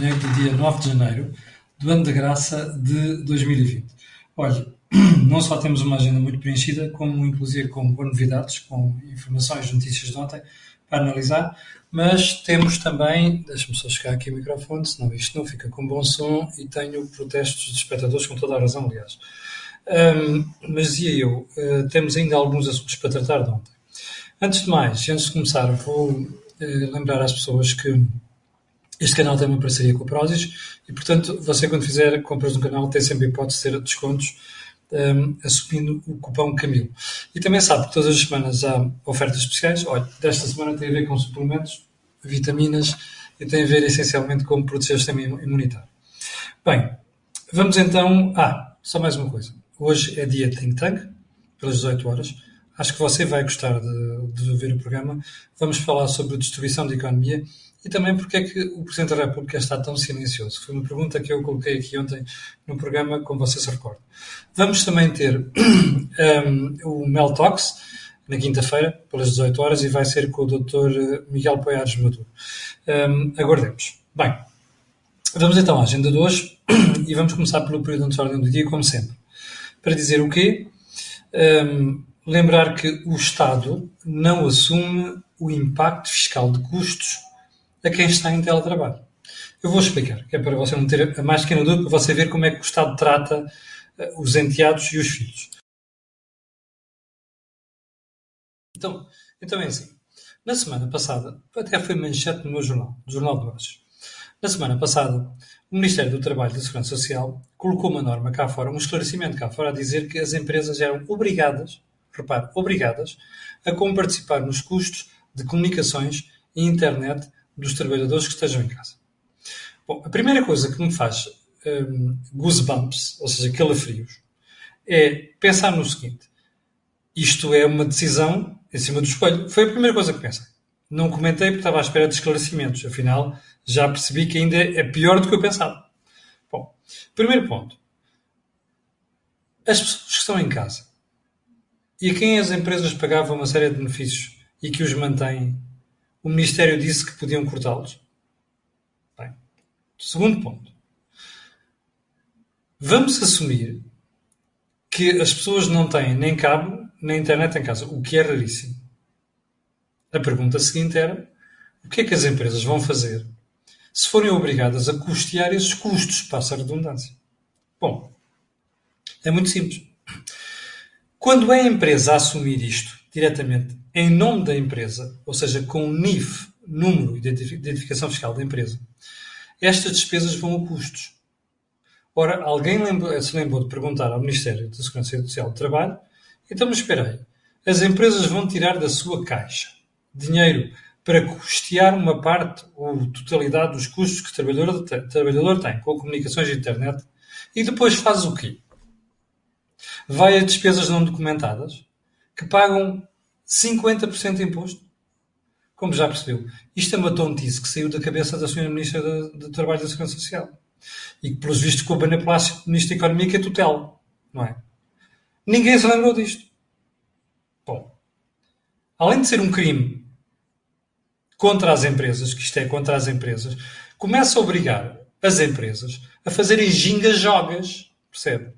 do dia 9 de janeiro do ano da graça de 2020. Olha, não só temos uma agenda muito preenchida, como inclusive com boas novidades, com informações, notícias de ontem para analisar, mas temos também, deixa-me só chegar aqui o microfone, senão isto não fica com bom som e tenho protestos de espectadores com toda a razão, aliás. Um, mas dizia eu, uh, temos ainda alguns assuntos para tratar de ontem. Antes de mais, antes de começar, vou uh, lembrar às pessoas que este canal tem uma parceria com o Prozis e, portanto, você quando fizer compras no canal tem sempre a hipótese de ter descontos um, assumindo o cupom Camilo. E também sabe que todas as semanas há ofertas especiais. Olha, desta semana tem a ver com suplementos, vitaminas e tem a ver essencialmente com proteger o sistema imunitário. Bem, vamos então. Ah, só mais uma coisa. Hoje é dia Think Tank, pelas 18 horas. Acho que você vai gostar de, de ver o programa. Vamos falar sobre distribuição da economia e também porque é que o Presidente da República está tão silencioso. Foi uma pergunta que eu coloquei aqui ontem no programa, como você se recorda. Vamos também ter um, o Mel Talks, na quinta-feira, pelas 18 horas, e vai ser com o Dr. Miguel Poiares Maduro. Um, aguardemos. Bem, vamos então à agenda de hoje e vamos começar pelo período de ordem do dia, como sempre. Para dizer o quê? Um, lembrar que o Estado não assume o impacto fiscal de custos a quem está em teletrabalho. Eu vou explicar, que é para você não ter a mais pequena dúvida, para você ver como é que o Estado trata uh, os enteados e os filhos. Então, então é assim. Na semana passada, até foi manchete no meu jornal, no Jornal de Negócios. Na semana passada, o Ministério do Trabalho e da Segurança Social colocou uma norma cá fora, um esclarecimento cá fora, a dizer que as empresas eram obrigadas, repare, obrigadas, a comparticipar nos custos de comunicações e internet dos trabalhadores que estejam em casa. Bom, a primeira coisa que me faz um, goosebumps, ou seja, calafrios, é pensar no seguinte: isto é uma decisão em cima do espelho. Foi a primeira coisa que pensei. Não comentei porque estava à espera de esclarecimentos. Afinal, já percebi que ainda é pior do que eu pensava. Bom, primeiro ponto. As pessoas que estão em casa e a quem as empresas pagavam uma série de benefícios e que os mantêm o Ministério disse que podiam cortá-los? Bem, segundo ponto. Vamos assumir que as pessoas não têm nem cabo nem internet em casa, o que é raríssimo. A pergunta seguinte era: o que é que as empresas vão fazer se forem obrigadas a custear esses custos, passa a redundância? Bom, é muito simples. Quando é a empresa a assumir isto diretamente em nome da empresa, ou seja, com o NIF, número de identificação fiscal da empresa, estas despesas vão a custos. Ora, alguém se lembrou de perguntar ao Ministério da Segurança Social do Trabalho, então, mas espera aí, as empresas vão tirar da sua caixa dinheiro para custear uma parte ou totalidade dos custos que o trabalhador, tem, o trabalhador tem com comunicações de internet e depois faz o quê? Vai a despesas não documentadas que pagam 50% de imposto. Como já percebeu, isto é uma tontice que saiu da cabeça da Sra. Ministra do Trabalho e da Segurança Social. E que, pelos vistos, com a Bana Palácio, Ministro da Economia, que é tutela. Não é? Ninguém se lembrou disto. Bom, além de ser um crime contra as empresas, que isto é contra as empresas, começa a obrigar as empresas a fazerem ginga-jogas. Percebe?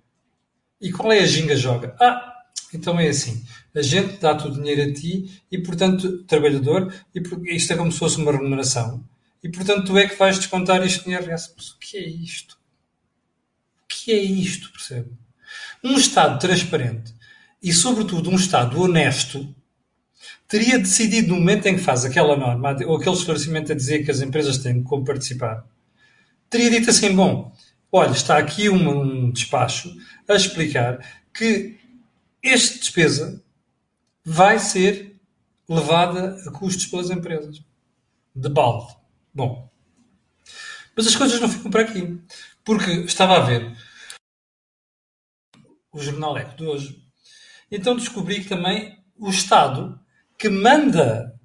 E qual é a ginga-joga? Ah, então é assim, a gente dá-te o dinheiro a ti e, portanto, trabalhador, e isto é como se fosse uma remuneração. E, portanto, tu é que vais descontar isto no IRS. Mas o que é isto? O que é isto, percebe? Um Estado transparente e, sobretudo, um Estado honesto teria decidido no momento em que faz aquela norma, ou aquele esclarecimento a dizer que as empresas têm como participar, teria dito assim, bom, olha, está aqui um, um despacho a explicar que esta despesa vai ser levada a custos pelas empresas. De balde. Bom. Mas as coisas não ficam por aqui. Porque estava a ver o Jornal Eco de hoje. Então descobri que também o Estado que manda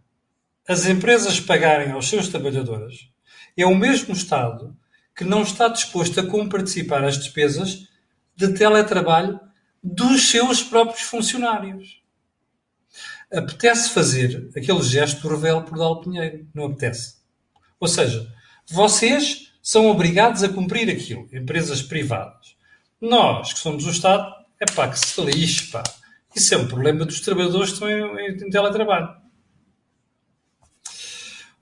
as empresas pagarem aos seus trabalhadores é o mesmo Estado que não está disposto a comparticipar as despesas de teletrabalho dos seus próprios funcionários. Apetece fazer aquele gesto revel por Dal Pinheiro, não apetece? Ou seja, vocês são obrigados a cumprir aquilo, empresas privadas. Nós, que somos o Estado, é pá, que se lixe, pá. Isso é um problema dos trabalhadores que estão em, em teletrabalho.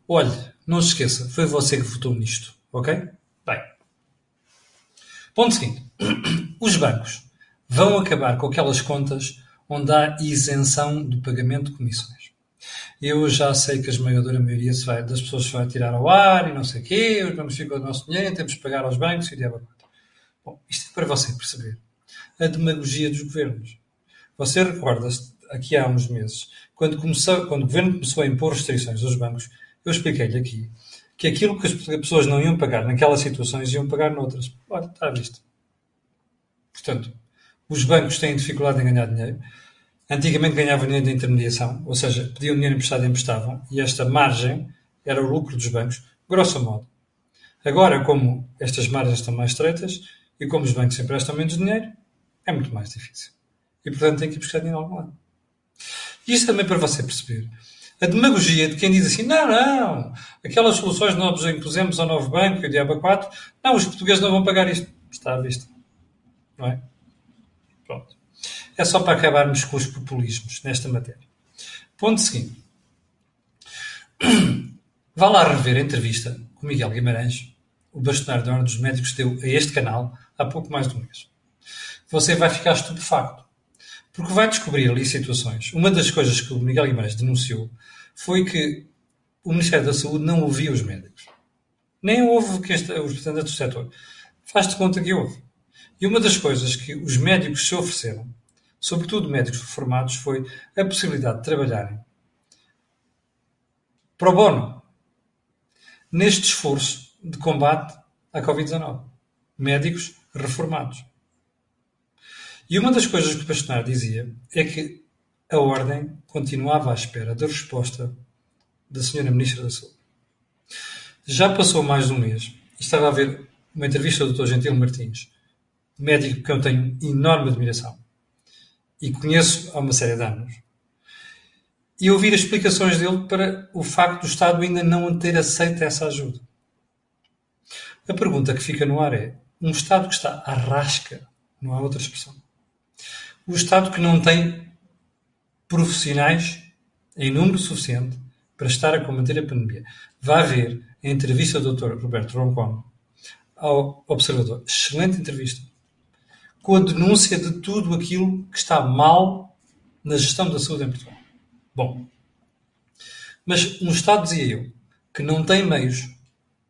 Olhe, não se esqueça, foi você que votou nisto, ok? Bem. Ponto seguinte. Os bancos vão acabar com aquelas contas onde há isenção do pagamento de comissões. Eu já sei que a esmagadora maioria das pessoas se vai tirar ao ar e não sei o quê, os bancos ficam o nosso dinheiro, temos que pagar aos bancos e diabo. Bom, isto é para você perceber a demagogia dos governos. Você recorda-se, aqui há uns meses, quando, começou, quando o governo começou a impor restrições aos bancos, eu expliquei-lhe aqui que aquilo que as pessoas não iam pagar naquelas situações iam pagar noutras. Olha, está visto. Portanto, os bancos têm dificuldade em ganhar dinheiro. Antigamente ganhavam dinheiro de intermediação, ou seja, pediam dinheiro emprestado e emprestavam, e esta margem era o lucro dos bancos, grosso modo. Agora, como estas margens estão mais estreitas e como os bancos emprestam menos dinheiro, é muito mais difícil. E, portanto, tem que ir buscar dinheiro algum lado. Isto também para você perceber. A demagogia de quem diz assim, não, não, aquelas soluções nós impusemos ao novo banco e o Diaba 4, não, os portugueses não vão pagar isto. Está à vista. Não é? Pronto. É só para acabarmos com os populismos nesta matéria. Ponto seguinte. Vá lá rever a entrevista com Miguel Guimarães, o bastonário da Ordem dos Médicos deu a este canal há pouco mais de um mês. Você vai ficar estupefacto, porque vai descobrir ali situações. Uma das coisas que o Miguel Guimarães denunciou foi que o Ministério da Saúde não ouvia os médicos. Nem houve que este, os representantes do setor. Faz-te conta que houve. E uma das coisas que os médicos se ofereceram, sobretudo médicos reformados, foi a possibilidade de trabalharem pro bono neste esforço de combate à Covid-19. Médicos reformados. E uma das coisas que o Pastonar dizia é que a Ordem continuava à espera da resposta da Senhora Ministra da Saúde. Já passou mais de um mês estava a ver uma entrevista do Dr. Gentil Martins médico que eu tenho enorme admiração e conheço há uma série de anos, e ouvir as explicações dele para o facto do Estado ainda não ter aceito essa ajuda. A pergunta que fica no ar é: um Estado que está à rasca, não há outra expressão, o Estado que não tem profissionais em número suficiente para estar a combater a pandemia. Vá ver a entrevista do Dr. Roberto Roncon ao Observador. Excelente entrevista com a denúncia de tudo aquilo que está mal na gestão da saúde em Portugal. Bom, mas um Estado, dizia eu, que não tem meios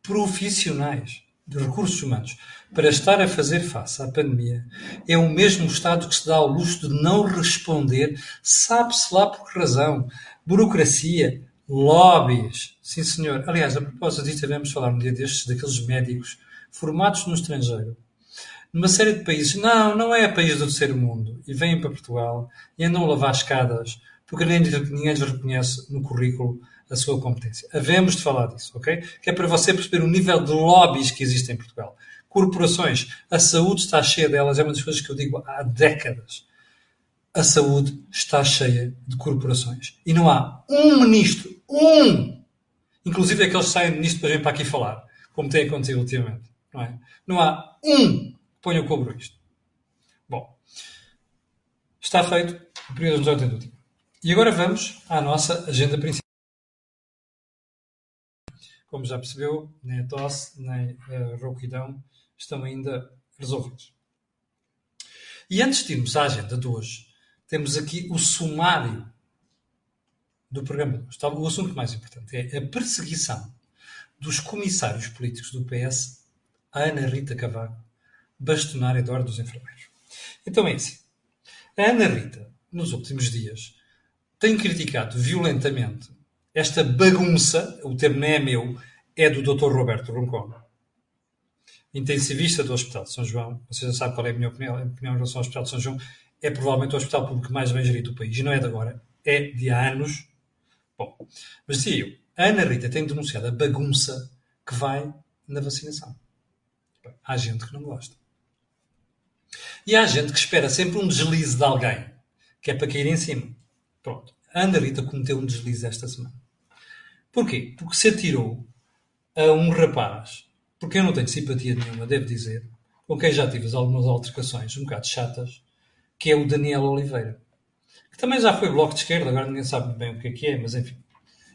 profissionais de recursos humanos para estar a fazer face à pandemia, é o mesmo Estado que se dá ao luxo de não responder, sabe-se lá por que razão. Burocracia, lobbies. Sim, senhor. Aliás, a propósito disto, devemos falar um dia destes daqueles médicos formados no estrangeiro numa série de países. Não, não é país do terceiro mundo. E vêm para Portugal e andam a lavar escadas porque ninguém, ninguém lhes reconhece no currículo a sua competência. Havemos de falar disso, ok? Que é para você perceber o nível de lobbies que existe em Portugal. Corporações, a saúde está cheia delas, é uma das coisas que eu digo há décadas. A saúde está cheia de corporações. E não há um ministro, um, inclusive aqueles que saem de ministro para vir para aqui falar, como tem acontecido ultimamente. Não, é? não há um Ponha o cobro isto. Bom, está feito o período de ordem do dia. E agora vamos à nossa agenda principal. Como já percebeu, nem a tosse, nem a rouquidão estão ainda resolvidos. E antes de irmos à agenda de hoje, temos aqui o sumário do programa de hoje. O assunto mais importante é a perseguição dos comissários políticos do PS a Ana Rita Cavaco bastonária da Ordem dos Enfermeiros. Então é assim. A Ana Rita, nos últimos dias, tem criticado violentamente esta bagunça, o termo não é meu, é do Dr. Roberto Roncon, intensivista do Hospital de São João. Você já sabe qual é a minha opinião, a opinião em relação ao Hospital de São João. É provavelmente o hospital público mais bem gerido do país. E não é de agora, é de há anos. Bom, mas dizia eu, a Ana Rita tem denunciado a bagunça que vai na vacinação. Há gente que não gosta. E há gente que espera sempre um deslize de alguém, que é para cair em cima. Pronto. A Andarita cometeu um deslize esta semana. Porquê? Porque se atirou a um rapaz por quem eu não tenho simpatia nenhuma, devo dizer, com quem já tive algumas altercações um bocado chatas, que é o Daniel Oliveira. Que também já foi bloco de esquerda, agora ninguém sabe bem o que é que é, mas enfim.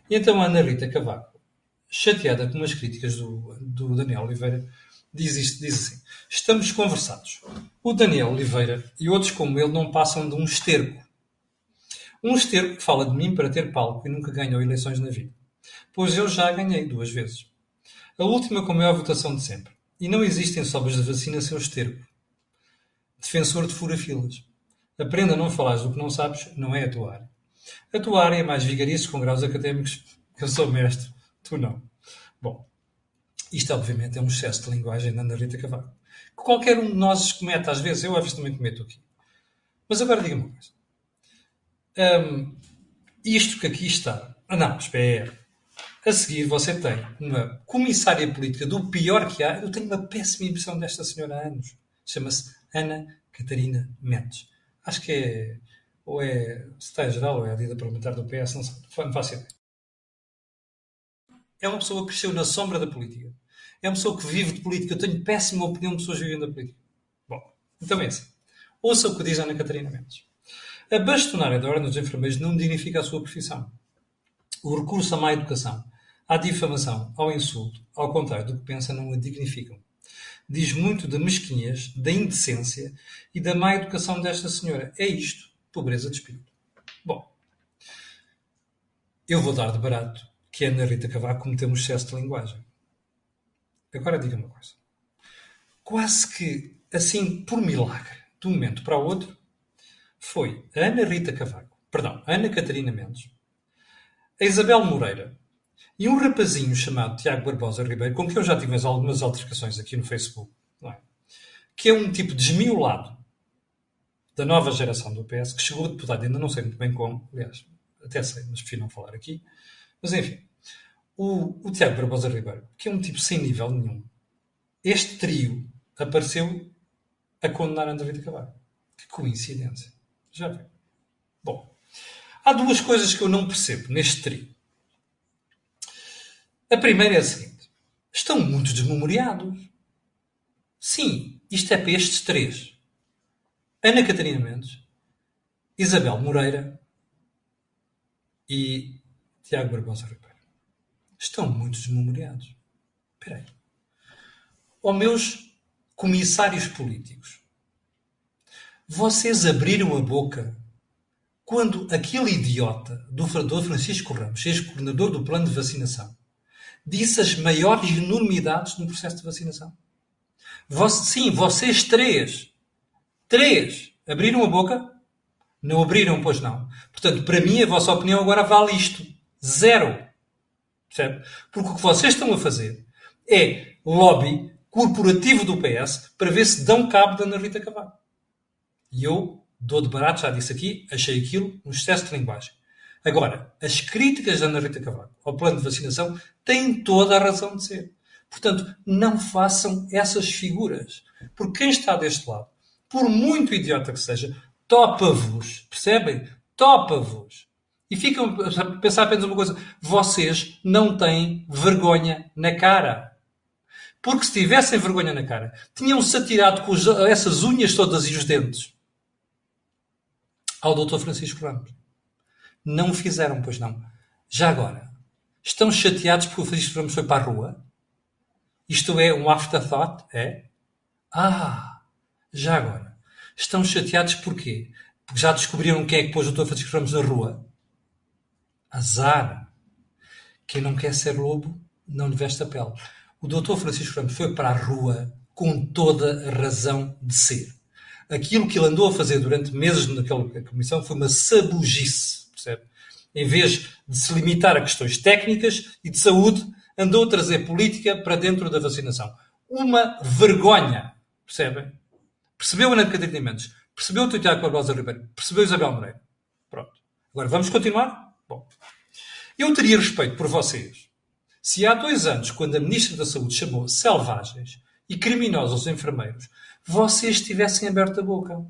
E então a Ana Rita Cavaco, chateada com as críticas do, do Daniel Oliveira, diz isto, diz assim, estamos conversados. O Daniel Oliveira e outros como ele não passam de um esterco. Um esterco que fala de mim para ter palco e nunca ganhou eleições na vida. Pois eu já ganhei duas vezes. A última com a maior votação de sempre. E não existem sobras de vacina sem o esterco. Defensor de fura-filas. Aprenda a não falares do que não sabes, não é a tua área. A tua área é mais vigarices com graus académicos. Eu sou mestre, tu não. Bom, isto obviamente é um excesso de linguagem da Ana Rita Cavaco. Que qualquer um de nós comete às vezes, eu às vezes também cometo aqui. Mas agora diga-me uma coisa. Um, isto que aqui está. Ah, não, espera. A seguir você tem uma comissária política do pior que há. Eu tenho uma péssima impressão desta senhora há anos. Chama-se Ana Catarina Mendes. Acho que é. Ou é secretária-geral ou é a líder parlamentar do PS, não sei. Não faço ideia. É uma pessoa que cresceu na sombra da política. É uma pessoa que vive de política. Eu tenho péssima opinião de pessoas vivendo da política. Bom, então é assim. Ouça o que diz Ana Catarina Mendes. A bastonária da Ordem dos Enfermeiros não dignifica a sua profissão. O recurso à má educação, à difamação, ao insulto, ao contrário do que pensa, não a dignificam. Diz muito da mesquinhez, da indecência e da má educação desta senhora. É isto, pobreza de espírito. Bom, eu vou dar de barato que a Ana Rita Cavaco cometeu um excesso de linguagem. Agora diga uma coisa. Quase que, assim, por milagre, de um momento para o outro, foi a Ana Rita Cavaco, perdão, a Ana Catarina Mendes, a Isabel Moreira e um rapazinho chamado Tiago Barbosa Ribeiro, com quem eu já tive algumas altercações aqui no Facebook, é? que é um tipo desmiolado da nova geração do PS, que chegou a deputado, ainda não sei muito bem como, aliás, até sei, mas prefiro não falar aqui. Mas enfim, o, o Tiago Barbosa Ribeiro, que é um tipo sem nível nenhum, este trio apareceu a condenar André Rita Cavaco. Que coincidência. Já viu? Bom, há duas coisas que eu não percebo neste trio. A primeira é a seguinte: estão muito desmemoriados. Sim, isto é para estes três: Ana Catarina Mendes, Isabel Moreira e Tiago Barbosa Ribeiro. Estão muito desmemoriados. Espera aí. Ó meus comissários políticos, vocês abriram a boca quando aquele idiota do Dr. Francisco Ramos, ex-coordenador do plano de vacinação, disse as maiores enormidades no processo de vacinação. sim, vocês três, três, abriram a boca? Não abriram, pois não. Portanto, para mim, a vossa opinião agora vale isto. Zero. Percebe? Porque o que vocês estão a fazer é lobby corporativo do PS para ver se dão cabo da Ana Rita Cavaco. E eu dou de barato, já disse aqui, achei aquilo um excesso de linguagem. Agora, as críticas da Ana Rita Cavaco ao plano de vacinação têm toda a razão de ser. Portanto, não façam essas figuras. Porque quem está deste lado, por muito idiota que seja, topa-vos. Percebem? Topa-vos. E ficam a pensar apenas uma coisa: vocês não têm vergonha na cara. Porque se tivessem vergonha na cara, tinham-se atirado com essas unhas todas e os dentes ao Dr. Francisco Ramos. Não o fizeram, pois não. Já agora, estão chateados porque o Francisco Ramos foi para a rua? Isto é um afterthought? É? Ah, já agora. Estão chateados porquê? Porque já descobriram quem é que pôs o Dr. Francisco Ramos na rua? Azar. Quem não quer ser lobo não lhe veste a pele. O Dr. Francisco Ramos foi para a rua com toda a razão de ser aquilo que ele andou a fazer durante meses naquela comissão foi uma sabugice, percebe? Em vez de se limitar a questões técnicas e de saúde, andou a trazer política para dentro da vacinação. Uma vergonha, percebem? Percebeu Ana Catarina Mendes, percebeu o Tiago Barbosa Ribeiro, percebeu Isabel Moreira. Pronto. Agora vamos continuar? Bom. Eu teria respeito por vocês se há dois anos, quando a Ministra da Saúde chamou selvagens e criminosos os enfermeiros, vocês tivessem aberto a boca.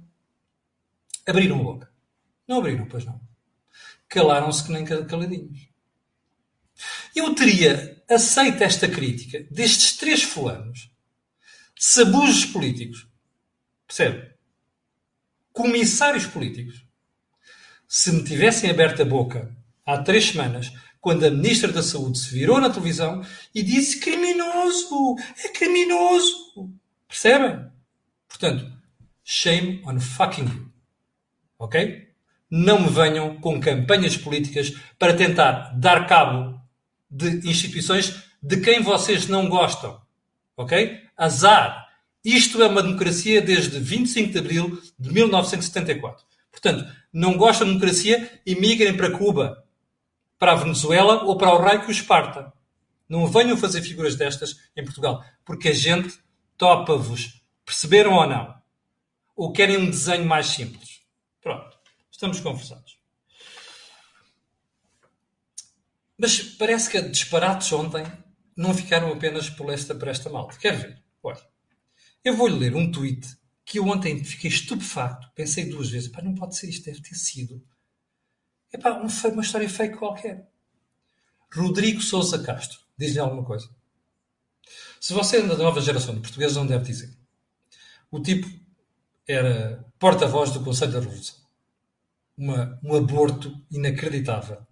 Abriram a boca. Não abriram, pois não. Calaram-se que nem caladinhos. Eu teria aceito esta crítica destes três fulanos, sabujos políticos, percebe? Comissários políticos, se me tivessem aberto a boca há três semanas, quando a Ministra da Saúde se virou na televisão e disse criminoso, é criminoso. Percebem? Portanto, shame on fucking you. Ok? Não me venham com campanhas políticas para tentar dar cabo de instituições de quem vocês não gostam. Ok? Azar. Isto é uma democracia desde 25 de abril de 1974. Portanto, não gostam de democracia, emigrem para Cuba, para a Venezuela ou para o raio que os parta. Não venham fazer figuras destas em Portugal, porque a gente topa-vos. Perceberam ou não? Ou querem um desenho mais simples? Pronto, estamos conversados. Mas parece que disparates ontem não ficaram apenas por esta, por esta malta. Quer ver? Olha, eu vou-lhe ler um tweet que eu ontem fiquei estupefacto. Pensei duas vezes, pá, não pode ser isto, deve ter sido. É pá, uma história fake qualquer. Rodrigo Sousa Castro. Diz-lhe alguma coisa. Se você é da nova geração de portugueses, não deve dizer. O tipo era porta-voz do Conselho da Revolução. Uma, um aborto inacreditável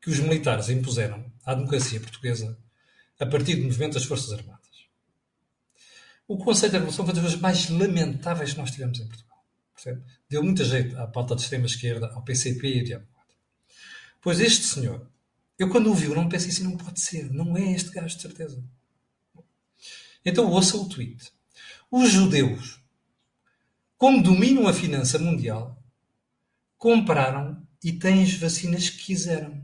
que os militares impuseram à democracia portuguesa a partir do movimento das Forças Armadas. O Conselho da Revolução foi das coisas mais lamentáveis que nós tivemos em Portugal. Deu muita jeito à pauta de extrema-esquerda, ao PCP e diabo. Pois este senhor, eu quando o vi, não pensei assim, não pode ser, não é este gajo de certeza. Então ouça o tweet. Os judeus, como dominam a finança mundial, compraram e têm as vacinas que quiseram.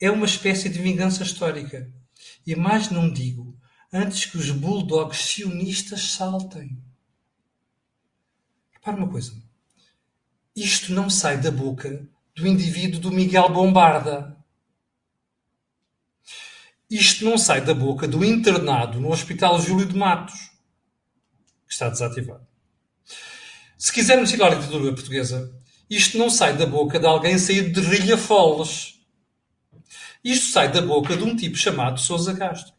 É uma espécie de vingança histórica. E mais não digo, antes que os bulldogs sionistas saltem. Repare uma coisa. Isto não sai da boca do indivíduo do Miguel Bombarda. Isto não sai da boca do internado no Hospital Júlio de Matos, que está desativado. Se quisermos ir à literatura portuguesa, isto não sai da boca de alguém saído de Rilhafoles. Isto sai da boca de um tipo chamado Sousa Castro.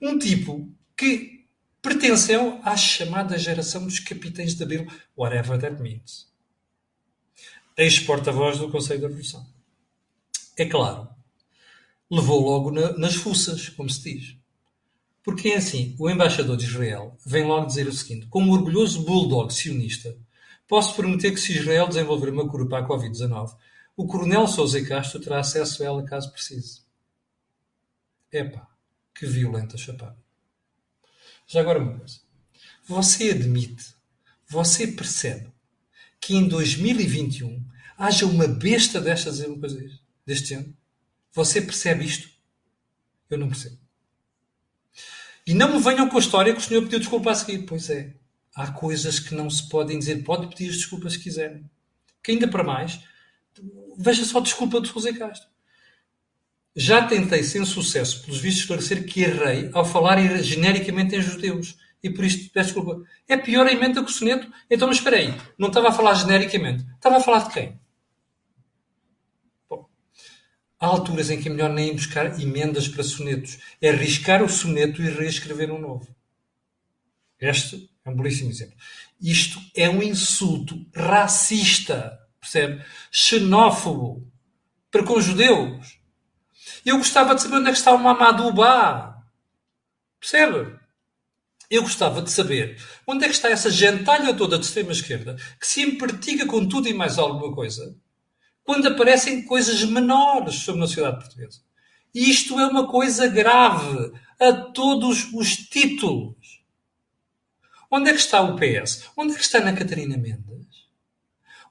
Um tipo que pertenceu à chamada geração dos capitães de Abril, whatever that means. Ex-porta-voz do Conselho da Revolução. É claro, levou logo na, nas fuças, como se diz. Porque é assim, o embaixador de Israel vem logo dizer o seguinte: como orgulhoso bulldog sionista, posso prometer que se Israel desenvolver uma cura para a Covid-19, o coronel Sousa Castro terá acesso a ela caso precise. Epá, que violenta chapada. Já agora uma coisa. Você admite, você percebe que em 2021 haja uma besta destas a dizer uma coisa deste género? Você percebe isto? Eu não percebo. E não me venham com a história que o senhor pediu desculpa a seguir. Pois é. Há coisas que não se podem dizer. Pode pedir desculpas se quiserem. Que ainda para mais, veja só a desculpa de José Castro. Já tentei, sem sucesso, pelos vistos, esclarecer que errei ao falar genericamente em judeus. E por isto peço desculpa. É pior a emenda que o soneto. Então, mas espera aí. Não estava a falar genericamente. Estava a falar de quem? Bom, há alturas em que é melhor nem buscar emendas para sonetos. É arriscar o soneto e reescrever um novo. Este é um belíssimo exemplo. Isto é um insulto racista. Percebe? Xenófobo. Para com os judeus eu gostava de saber onde é que está o Mamadouba. Percebe? Eu gostava de saber onde é que está essa gentalha toda de extrema-esquerda que se empertiga com tudo e mais alguma coisa quando aparecem coisas menores sobre a sociedade portuguesa. E isto é uma coisa grave a todos os títulos. Onde é que está o PS? Onde é que está a Catarina Mendes?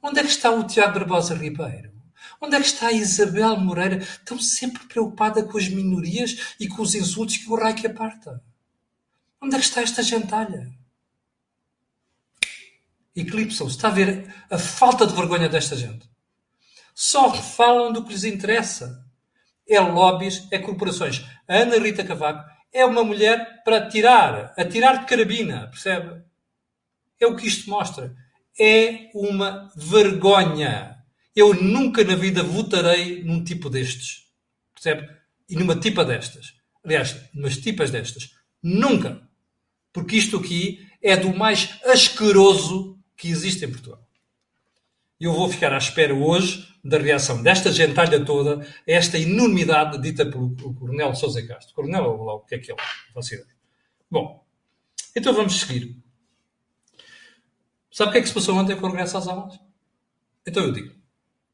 Onde é que está o Tiago Barbosa Ribeiro? Onde é que está a Isabel Moreira, tão sempre preocupada com as minorias e com os insultos que o que aparta? Onde é que está esta gentalha? Eclipsam-se. Está a ver a falta de vergonha desta gente. Só falam do que lhes interessa. É lobbies, é corporações. A Ana Rita Cavaco é uma mulher para atirar, atirar de carabina, percebe? É o que isto mostra. É uma vergonha. Eu nunca na vida votarei num tipo destes. Percebe? E numa tipa destas. Aliás, numas tipas destas. Nunca. Porque isto aqui é do mais asqueroso que existe em Portugal. Eu vou ficar à espera hoje da reação desta gentalha toda a esta enormidade dita pelo Coronel Sousa Castro. Coronel lá o que é que ele é? Bom, então vamos seguir. Sabe o que é que se passou ontem com o regresso às aulas? Então eu digo.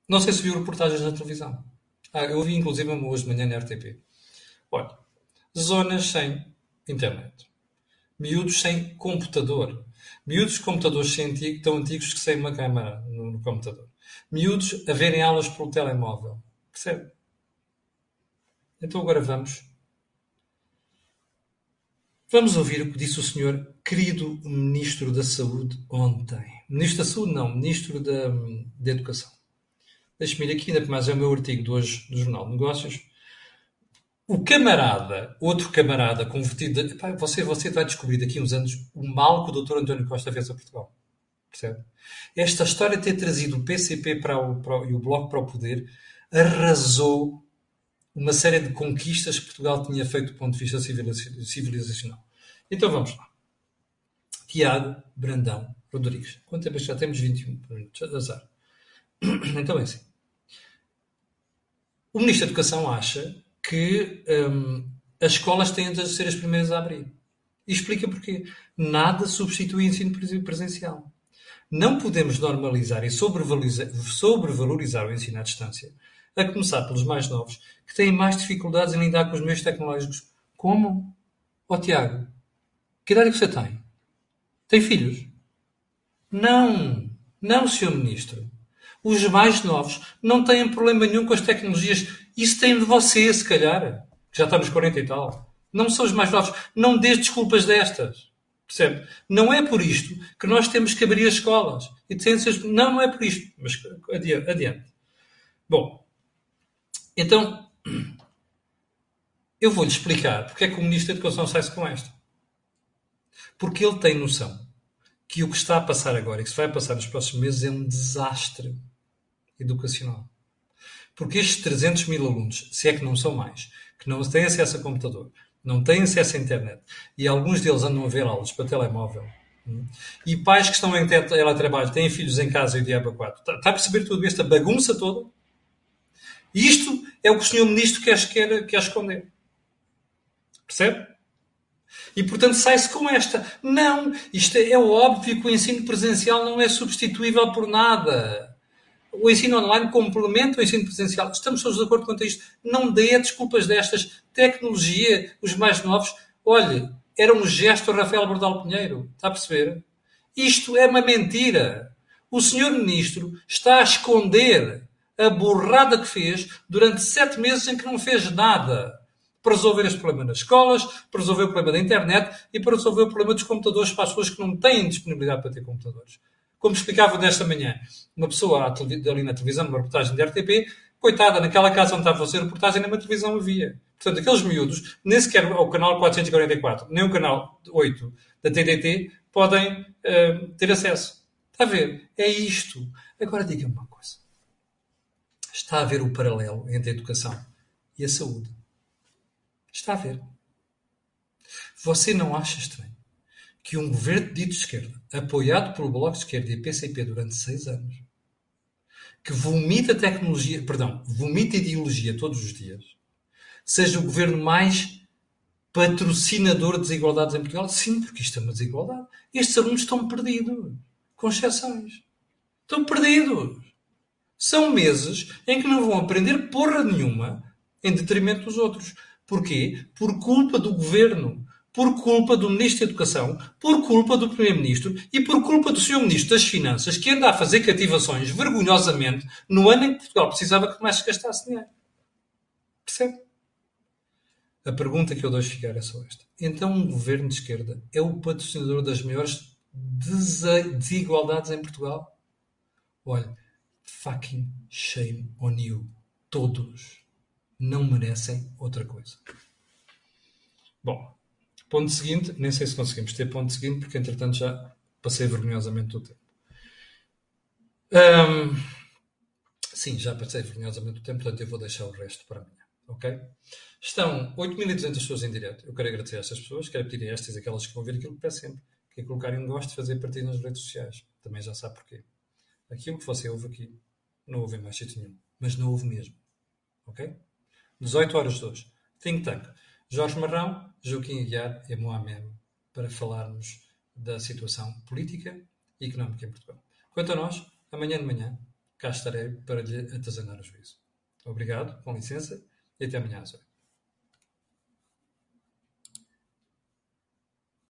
Não sei se viu reportagens na televisão. Ah, eu vi inclusive hoje de manhã na RTP. Olha, zonas sem internet. Miúdos sem computador. Miúdos com computadores tão antigos que sem uma câmara no, no computador. Miúdos a verem aulas pelo telemóvel. Percebe? Então agora vamos. Vamos ouvir o que disse o senhor querido Ministro da Saúde ontem. Ministro da Saúde, não, Ministro da, da Educação. Deixe-me ir aqui, ainda mais é o meu artigo de hoje do Jornal de Negócios. O camarada, outro camarada convertido. Epá, você, você vai descobrir daqui a uns anos o mal que o Dr. António Costa fez a Portugal. Percebe? Esta história de ter trazido o PCP para o, para o, e o Bloco para o poder arrasou uma série de conquistas que Portugal tinha feito do ponto de vista civilizacional. Então vamos lá. Tiago Brandão Rodrigues. Quanto tempo é já temos? 21 minutos. Azar. Então é assim. O Ministro da Educação acha que hum, as escolas têm de ser as primeiras a abrir. E explica porquê. Nada substitui o ensino presencial. Não podemos normalizar e sobrevalorizar, sobrevalorizar o ensino à distância, a começar pelos mais novos, que têm mais dificuldades em lidar com os meios tecnológicos. Como? Ó oh, Tiago, que idade é que você tem? Tem filhos? Não, não, Sr. Ministro. Os mais novos não têm problema nenhum com as tecnologias. Isso tem de você, se calhar. Já estamos 40 e tal. Não são os mais novos. Não dê desculpas destas. Percebe? Não é por isto que nós temos que abrir as escolas. E não, não é por isto. Mas adiante. Bom, então, eu vou-lhe explicar porque é que o Ministro da Educação sai-se com esta. Porque ele tem noção que o que está a passar agora e que se vai passar nos próximos meses é um desastre educacional. Porque estes 300 mil alunos, se é que não são mais, que não têm acesso a computador, não têm acesso à internet, e alguns deles andam a ver aulas para telemóvel, hum, e pais que estão em teletrabalho, têm filhos em casa e o diabo a quatro. Está, está a perceber tudo esta bagunça toda? Isto é o que o senhor ministro quer, quer, quer esconder. Percebe? E, portanto, sai-se com esta. Não, isto é, é óbvio que o ensino presencial não é substituível por nada o ensino online complementa o ensino presencial. Estamos todos de acordo quanto a isto. Não dê desculpas destas. Tecnologia, os mais novos. Olhe, era um gesto Rafael Bordal Pinheiro. Está a perceber? Isto é uma mentira. O senhor ministro está a esconder a burrada que fez durante sete meses em que não fez nada para resolver este problema nas escolas, para resolver o problema da internet e para resolver o problema dos computadores para as pessoas que não têm disponibilidade para ter computadores. Como explicava nesta manhã uma pessoa ali na televisão, numa reportagem da RTP, coitada, naquela casa onde estava a fazer reportagem, nem uma televisão havia. Portanto, aqueles miúdos, nem sequer o canal 444, nem o canal 8 da TDT podem uh, ter acesso. Está a ver? É isto. Agora diga-me uma coisa. Está a ver o paralelo entre a educação e a saúde? Está a ver. Você não acha estranho que um governo dito de esquerda, apoiado pelo Bloco de Esquerda e PCP durante seis anos, que vomita tecnologia, perdão, vomita ideologia todos os dias, seja o governo mais patrocinador de desigualdades em Portugal? Sim, porque isto é uma desigualdade. Estes alunos estão perdidos, com exceções. Estão perdidos. São meses em que não vão aprender porra nenhuma em detrimento dos outros. Porquê? Por culpa do governo por culpa do Ministro da Educação, por culpa do Primeiro-Ministro e por culpa do Sr. Ministro das Finanças, que anda a fazer cativações vergonhosamente no ano em que Portugal precisava que mais se gastasse dinheiro. Percebe? A pergunta que eu deixo ficar é só esta. Então, um governo de esquerda é o patrocinador das maiores desigualdades em Portugal? Olha, fucking shame on you. Todos não merecem outra coisa. Bom, Ponto seguinte, nem sei se conseguimos ter ponto seguinte, porque entretanto já passei vergonhosamente o tempo. Um, sim, já passei vergonhosamente o tempo, portanto eu vou deixar o resto para amanhã. Ok? Estão 8.200 pessoas em direto. Eu quero agradecer a estas pessoas, quero pedir a estas e aquelas que vão ver aquilo que peço sempre, que é colocarem um gosto de fazer partido nas redes sociais. Também já sabe porquê. Aquilo que você ouve aqui, não ouve em mais sítio nenhum. Mas não ouve mesmo. Ok? 18 horas de hoje. Think Tank. Jorge Marrão, Joaquim Aguiar e Mohamed para falarmos da situação política e económica em Portugal. Quanto a nós, amanhã de manhã, cá estarei para lhe atazanar o juízo. Obrigado, com licença, e até amanhã às 8.